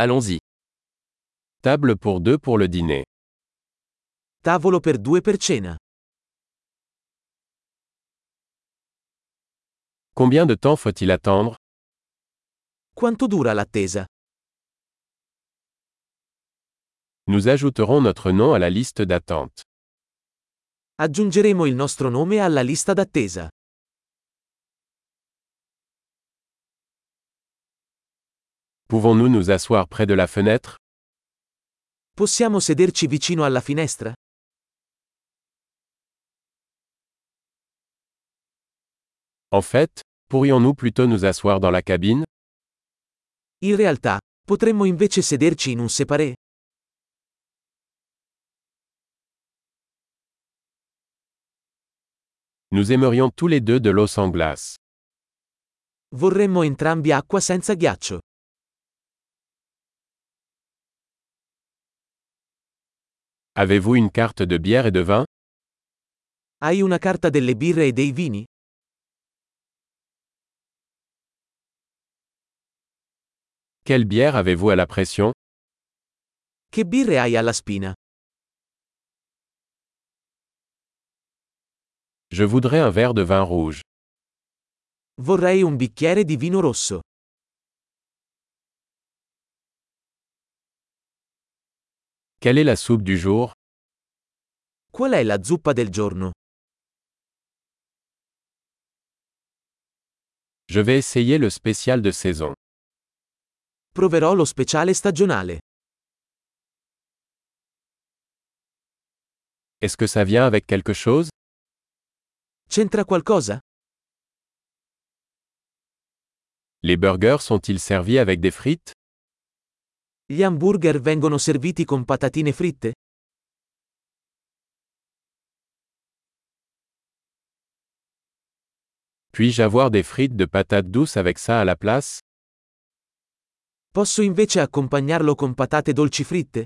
Allons-y. Table pour deux pour le dîner. Tavolo per due per cena. Combien de temps faut-il attendre? Quanto dura l'attesa? Nous ajouterons notre nom à la liste d'attente. Aggiungeremo il nostro nome alla lista d'attesa. Pouvons-nous nous asseoir près de la fenêtre? Possiamo sederci vicino alla finestra? En fait, pourrions-nous plutôt nous asseoir dans la cabine? In realtà, potremmo invece sederci in un separé? Nous aimerions tous les deux de l'eau sans glace. Vorremmo entrambi acqua senza ghiaccio. Avez-vous une carte de bière et de vin? Hai una carta delle birre e dei vini? Quelle bière avez-vous à la pression? Che birre hai alla spina? Je voudrais un verre de vin rouge. Vorrei un bicchiere di vino rosso. Quelle est la soupe du jour? Qual è la zuppa del giorno? Je vais essayer le spécial de saison. Proverò lo speciale stagionale. Est-ce que ça vient avec quelque chose? C'entra qualcosa? Les burgers sont-ils servis avec des frites? Gli hamburger vengono serviti con patatine fritte? Puis-je avoir des frites de patates douces avec ça à la place? Posso invece accompagnarlo con patate dolci fritte?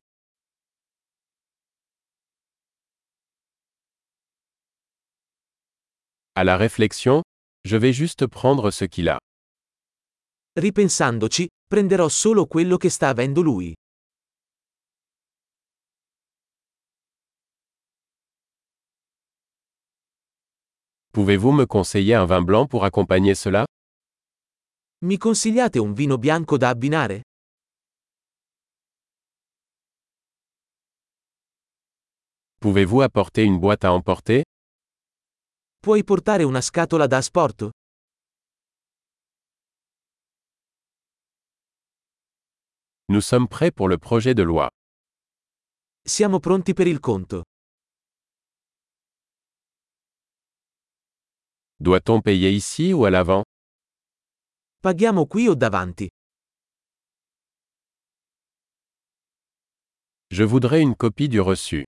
À la réflexion, je vais juste prendre ce qu'il a. Ripensandoci, prenderò solo quello che sta avendo lui. Pouvez-vous me conseiller un vin blanc pour accompagner cela? Mi consigliate un vino bianco da abbinare? Pouvez-vous apporter une boîte à emporter? Puoi portare una scatola da asporto? Nous sommes prêts pour le projet de loi. Siamo pronti per il conto. Doit-on payer ici ou à l'avant? Paghiamo qui o davanti? Je voudrais une copie du reçu.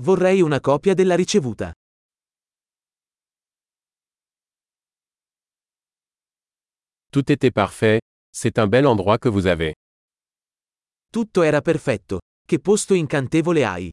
Vorrei una copia della ricevuta. Tout était parfait, c'est un bel endroit que vous avez. Tutto era perfetto. Che posto incantevole hai.